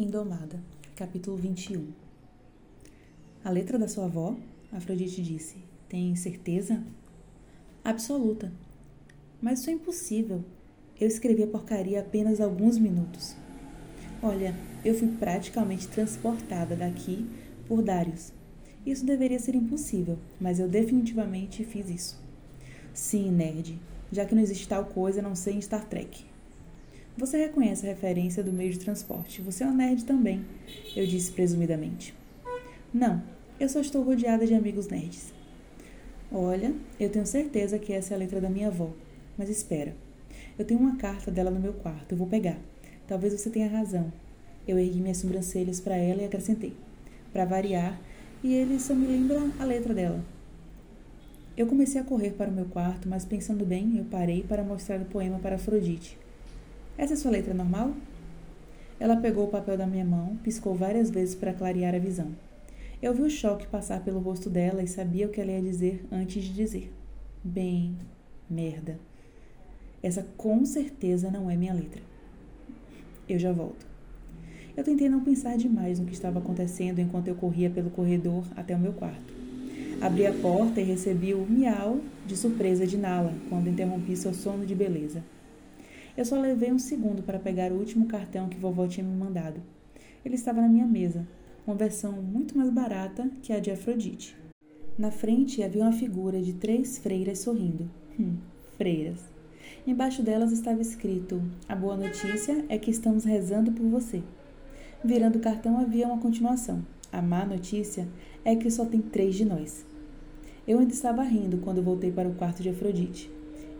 Indomada, capítulo 21 A letra da sua avó? Afrodite disse. Tem certeza? Absoluta. Mas isso é impossível. Eu escrevi a porcaria apenas alguns minutos. Olha, eu fui praticamente transportada daqui por Darius. Isso deveria ser impossível, mas eu definitivamente fiz isso. Sim, nerd, já que não existe tal coisa não ser em Star Trek. Você reconhece a referência do meio de transporte. Você é um nerd também, eu disse presumidamente. Não, eu só estou rodeada de amigos nerds. Olha, eu tenho certeza que essa é a letra da minha avó. Mas espera. Eu tenho uma carta dela no meu quarto. Eu vou pegar. Talvez você tenha razão. Eu ergui minhas sobrancelhas para ela e acrescentei. Para variar, e ele só me lembra a letra dela. Eu comecei a correr para o meu quarto, mas pensando bem, eu parei para mostrar o poema para Afrodite. Essa é sua letra normal? Ela pegou o papel da minha mão, piscou várias vezes para clarear a visão. Eu vi o choque passar pelo rosto dela e sabia o que ela ia dizer antes de dizer. Bem, merda. Essa com certeza não é minha letra. Eu já volto. Eu tentei não pensar demais no que estava acontecendo enquanto eu corria pelo corredor até o meu quarto. Abri a porta e recebi o miau de surpresa de Nala quando interrompi seu sono de beleza. Eu só levei um segundo para pegar o último cartão que vovó tinha me mandado. Ele estava na minha mesa, uma versão muito mais barata que a de Afrodite. Na frente havia uma figura de três freiras sorrindo. Hum, freiras. Embaixo delas estava escrito: A boa notícia é que estamos rezando por você. Virando o cartão havia uma continuação. A má notícia é que só tem três de nós. Eu ainda estava rindo quando voltei para o quarto de Afrodite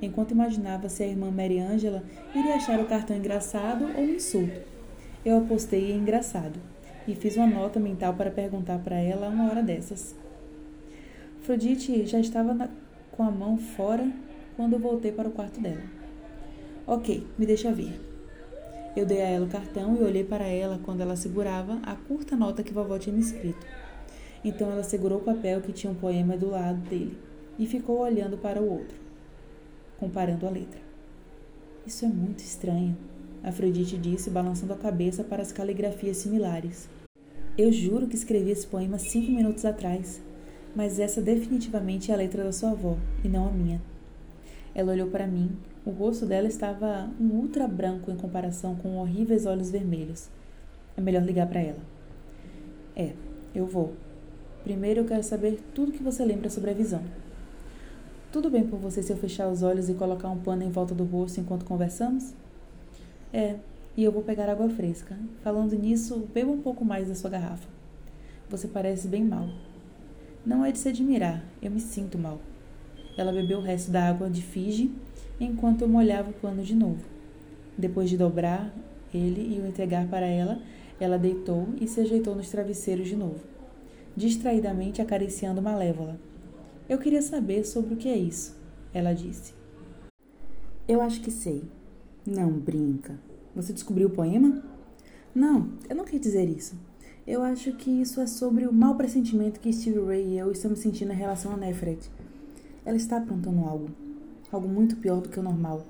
enquanto imaginava se a irmã Mary Angela iria achar o cartão engraçado ou um insulto. Eu apostei em engraçado e fiz uma nota mental para perguntar para ela uma hora dessas. Afrodite já estava na, com a mão fora quando eu voltei para o quarto dela. Ok, me deixa ver. Eu dei a ela o cartão e olhei para ela quando ela segurava a curta nota que vovó tinha me escrito. Então ela segurou o papel que tinha um poema do lado dele e ficou olhando para o outro comparando a letra. Isso é muito estranho, Afrodite disse, balançando a cabeça para as caligrafias similares. Eu juro que escrevi esse poema cinco minutos atrás, mas essa definitivamente é a letra da sua avó e não a minha. Ela olhou para mim. O rosto dela estava um ultra branco em comparação com horríveis olhos vermelhos. É melhor ligar para ela. É, eu vou. Primeiro eu quero saber tudo que você lembra sobre a visão. Tudo bem por você se eu fechar os olhos e colocar um pano em volta do rosto enquanto conversamos? É, e eu vou pegar água fresca. Falando nisso, beba um pouco mais da sua garrafa. Você parece bem mal. Não é de se admirar, eu me sinto mal. Ela bebeu o resto da água de Fiji enquanto eu molhava o pano de novo. Depois de dobrar ele e o entregar para ela, ela deitou e se ajeitou nos travesseiros de novo, distraidamente acariciando Malévola eu queria saber sobre o que é isso, ela disse. Eu acho que sei. Não, brinca. Você descobriu o poema? Não, eu não quis dizer isso. Eu acho que isso é sobre o mau pressentimento que Steve Ray e eu estamos sentindo em relação a Nefret. Ela está aprontando algo. Algo muito pior do que o normal.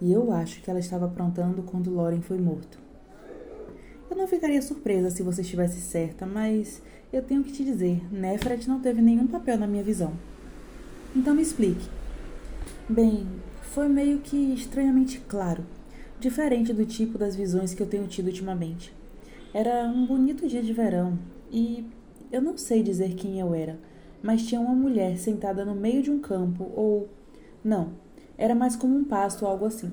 E eu acho que ela estava aprontando quando Loren foi morto. Eu não ficaria surpresa se você estivesse certa, mas eu tenho que te dizer, Nefret não teve nenhum papel na minha visão. Então me explique. Bem, foi meio que estranhamente claro, diferente do tipo das visões que eu tenho tido ultimamente. Era um bonito dia de verão e eu não sei dizer quem eu era, mas tinha uma mulher sentada no meio de um campo ou. Não, era mais como um pasto ou algo assim.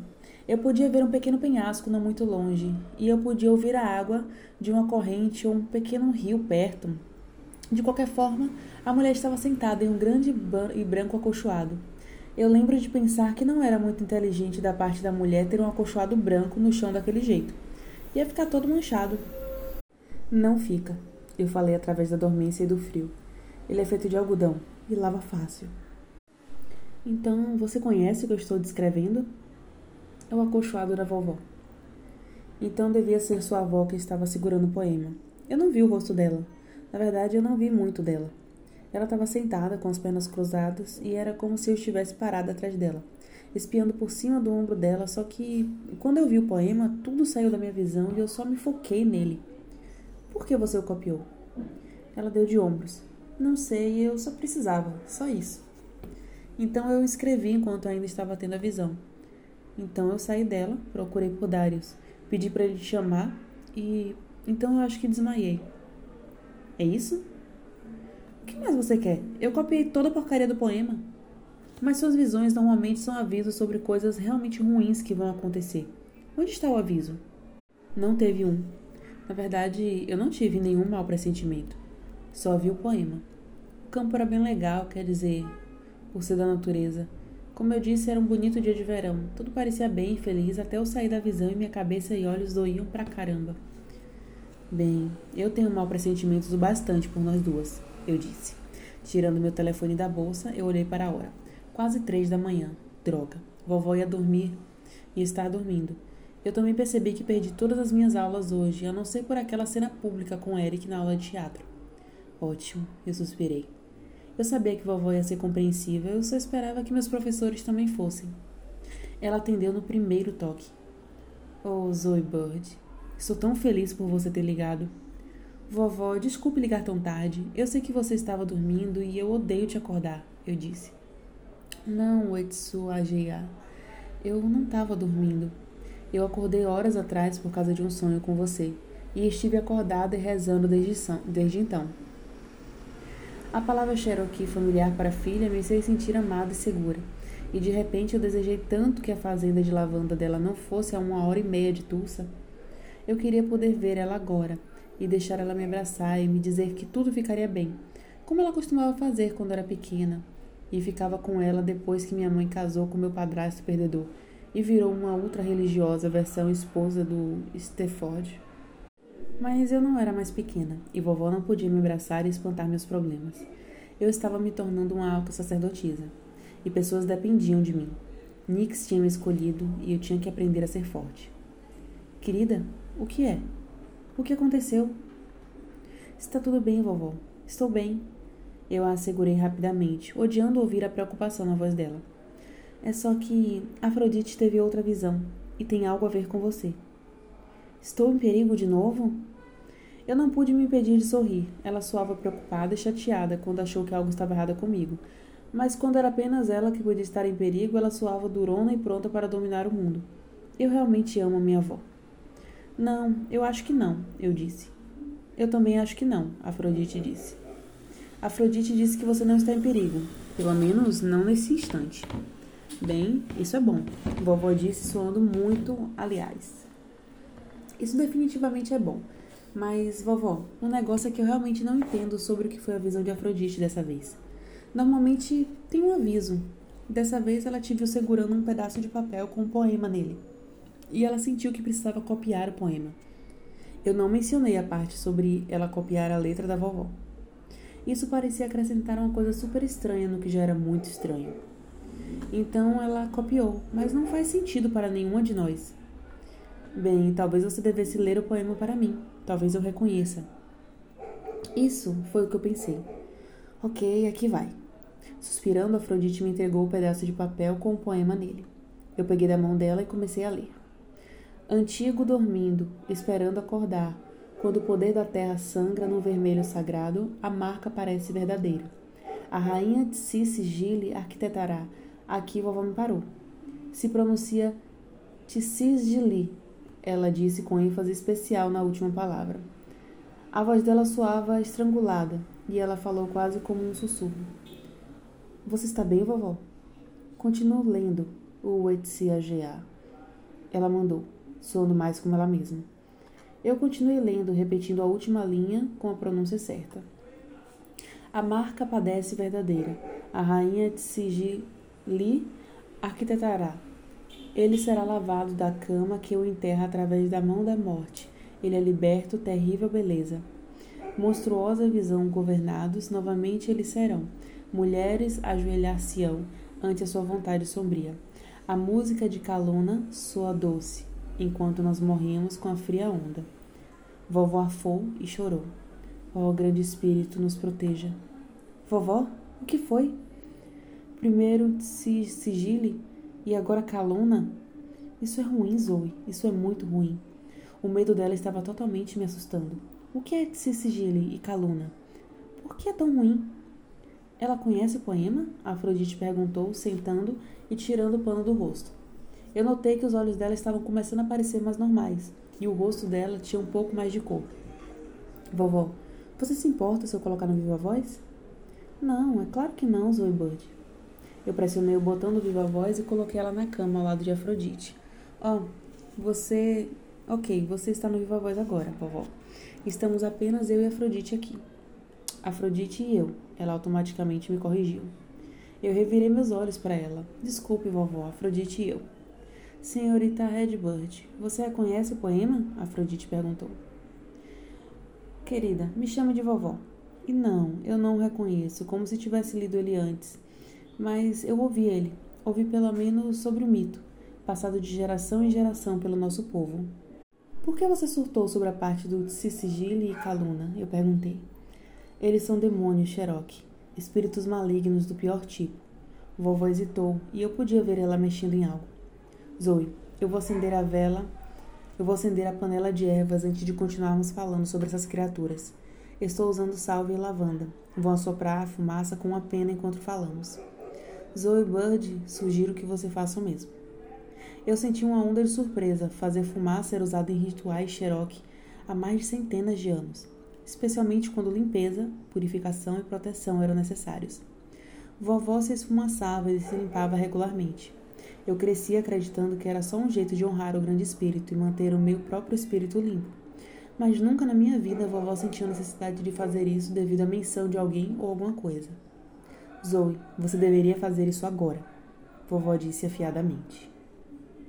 Eu podia ver um pequeno penhasco não muito longe, e eu podia ouvir a água de uma corrente ou um pequeno rio perto, de qualquer forma, a mulher estava sentada em um grande e branco acolchoado. Eu lembro de pensar que não era muito inteligente da parte da mulher ter um acolchoado branco no chão daquele jeito. Ia ficar todo manchado. Não fica, eu falei através da dormência e do frio. Ele é feito de algodão e lava fácil. Então, você conhece o que eu estou descrevendo? É o acolchoado da vovó. Então devia ser sua avó que estava segurando o poema. Eu não vi o rosto dela, na verdade, eu não vi muito dela. Ela estava sentada com as pernas cruzadas e era como se eu estivesse parada atrás dela, espiando por cima do ombro dela, só que quando eu vi o poema, tudo saiu da minha visão e eu só me foquei nele. Por que você o copiou? Ela deu de ombros. Não sei, eu só precisava, só isso. Então eu escrevi enquanto ainda estava tendo a visão. Então eu saí dela, procurei por Darius, pedi para ele te chamar e então eu acho que desmaiei. É isso? O que mais você quer? Eu copiei toda a porcaria do poema. Mas suas visões normalmente são avisos sobre coisas realmente ruins que vão acontecer. Onde está o aviso? Não teve um. Na verdade, eu não tive nenhum mau pressentimento. Só vi o poema. O campo era bem legal, quer dizer, por ser da natureza. Como eu disse, era um bonito dia de verão. Tudo parecia bem e feliz até eu sair da visão e minha cabeça e olhos doíam pra caramba. Bem, eu tenho mau pressentimentos o bastante por nós duas, eu disse. Tirando meu telefone da bolsa, eu olhei para a hora. Quase três da manhã. Droga. Vovó ia dormir e estar dormindo. Eu também percebi que perdi todas as minhas aulas hoje, a não ser por aquela cena pública com Eric na aula de teatro. Ótimo, eu suspirei. Eu sabia que vovó ia ser compreensiva, eu só esperava que meus professores também fossem. Ela atendeu no primeiro toque. Oh, Zoe Bird, estou tão feliz por você ter ligado. Vovó, desculpe ligar tão tarde. Eu sei que você estava dormindo e eu odeio te acordar, eu disse. Não, Etsu Ageia. Eu não estava dormindo. Eu acordei horas atrás por causa de um sonho com você e estive acordada e rezando desde, desde então. A palavra Cherokee familiar para filha me fez sentir amada e segura, e de repente eu desejei tanto que a fazenda de lavanda dela não fosse a uma hora e meia de Tulsa. Eu queria poder ver ela agora e deixar ela me abraçar e me dizer que tudo ficaria bem, como ela costumava fazer quando era pequena, e ficava com ela depois que minha mãe casou com meu padrasto perdedor e virou uma ultra-religiosa versão esposa do Stefford. Mas eu não era mais pequena e vovó não podia me abraçar e espantar meus problemas. Eu estava me tornando uma alta sacerdotisa e pessoas dependiam de mim. Nix tinha me escolhido e eu tinha que aprender a ser forte. Querida, o que é? O que aconteceu? Está tudo bem, vovó. Estou bem, eu a assegurei rapidamente, odiando ouvir a preocupação na voz dela. É só que Afrodite teve outra visão e tem algo a ver com você. Estou em perigo de novo? Eu não pude me impedir de sorrir. Ela soava preocupada e chateada quando achou que algo estava errado comigo. Mas quando era apenas ela que podia estar em perigo, ela soava durona e pronta para dominar o mundo. Eu realmente amo minha avó. Não, eu acho que não, eu disse. Eu também acho que não, Afrodite disse. Afrodite disse que você não está em perigo, pelo menos não nesse instante. Bem, isso é bom. Vovó disse soando muito, aliás. Isso definitivamente é bom. Mas, vovó, um negócio é que eu realmente não entendo sobre o que foi a visão de Afrodite dessa vez. Normalmente tem um aviso. Dessa vez ela te viu segurando um pedaço de papel com um poema nele. E ela sentiu que precisava copiar o poema. Eu não mencionei a parte sobre ela copiar a letra da vovó. Isso parecia acrescentar uma coisa super estranha no que já era muito estranho. Então ela copiou, mas não faz sentido para nenhuma de nós. Bem, talvez você devesse ler o poema para mim. Talvez eu reconheça. Isso foi o que eu pensei. Ok, aqui vai. Suspirando, Afrodite me entregou o um pedaço de papel com o poema nele. Eu peguei da mão dela e comecei a ler. Antigo dormindo, esperando acordar, quando o poder da terra sangra no vermelho sagrado, a marca parece verdadeira. A rainha de Gile arquitetará. Aqui vovó me parou. Se pronuncia Tsisgili, ela disse com ênfase especial na última palavra. A voz dela soava estrangulada e ela falou quase como um sussurro. Você está bem, vovó? Continuo lendo o Etsiagea. Ela mandou, soando mais como ela mesma. Eu continuei lendo, repetindo a última linha com a pronúncia certa. A marca padece verdadeira. A rainha de Sigili arquitetará. Ele será lavado da cama que o enterra através da mão da morte. Ele é liberto, terrível beleza. Monstruosa visão governados, novamente eles serão. Mulheres ajoelhar-se-ão ante a sua vontade sombria. A música de Caluna soa doce enquanto nós morríamos com a fria onda. Vovó afou e chorou. Ó oh, grande espírito, nos proteja. Vovó, o que foi? Primeiro sigile e agora caluna? Isso é ruim, Zoe. Isso é muito ruim. O medo dela estava totalmente me assustando. O que é Sigile e Caluna? Por que é tão ruim? Ela conhece o poema? Afrodite perguntou, sentando e tirando o pano do rosto. Eu notei que os olhos dela estavam começando a parecer mais normais e o rosto dela tinha um pouco mais de cor. Vovó, você se importa se eu colocar no Viva Voz? Não, é claro que não, Zoe Bird. Eu pressionei o botão do Viva Voz e coloquei ela na cama ao lado de Afrodite. Ó, oh, você. Ok, você está no Viva Voz agora, vovó. Estamos apenas eu e Afrodite aqui. Afrodite e eu, ela automaticamente me corrigiu. Eu revirei meus olhos para ela. Desculpe, vovó, Afrodite e eu. Senhorita Redbird, você conhece o poema? Afrodite perguntou. Querida, me chame de vovó. E não, eu não o reconheço, como se tivesse lido ele antes. Mas eu ouvi ele, ouvi pelo menos sobre o mito, passado de geração em geração pelo nosso povo. Por que você surtou sobre a parte do Sissigile e Caluna? Eu perguntei. Eles são demônios, Cherokee, espíritos malignos do pior tipo. Vovó hesitou e eu podia ver ela mexendo em algo. Zoe, eu vou acender a vela. Eu vou acender a panela de ervas antes de continuarmos falando sobre essas criaturas. Estou usando salve e lavanda. Vou assoprar a fumaça com uma pena enquanto falamos. Zoe Bird, sugiro que você faça o mesmo. Eu senti uma onda de surpresa. Fazer fumaça era usado em rituais Cherokee há mais de centenas de anos, especialmente quando limpeza, purificação e proteção eram necessários. Vovó se esfumaçava e se limpava regularmente. Eu cresci acreditando que era só um jeito de honrar o grande espírito e manter o meu próprio espírito limpo. Mas nunca na minha vida a vovó sentiu necessidade de fazer isso devido à menção de alguém ou alguma coisa. Zoe, você deveria fazer isso agora, vovó disse afiadamente.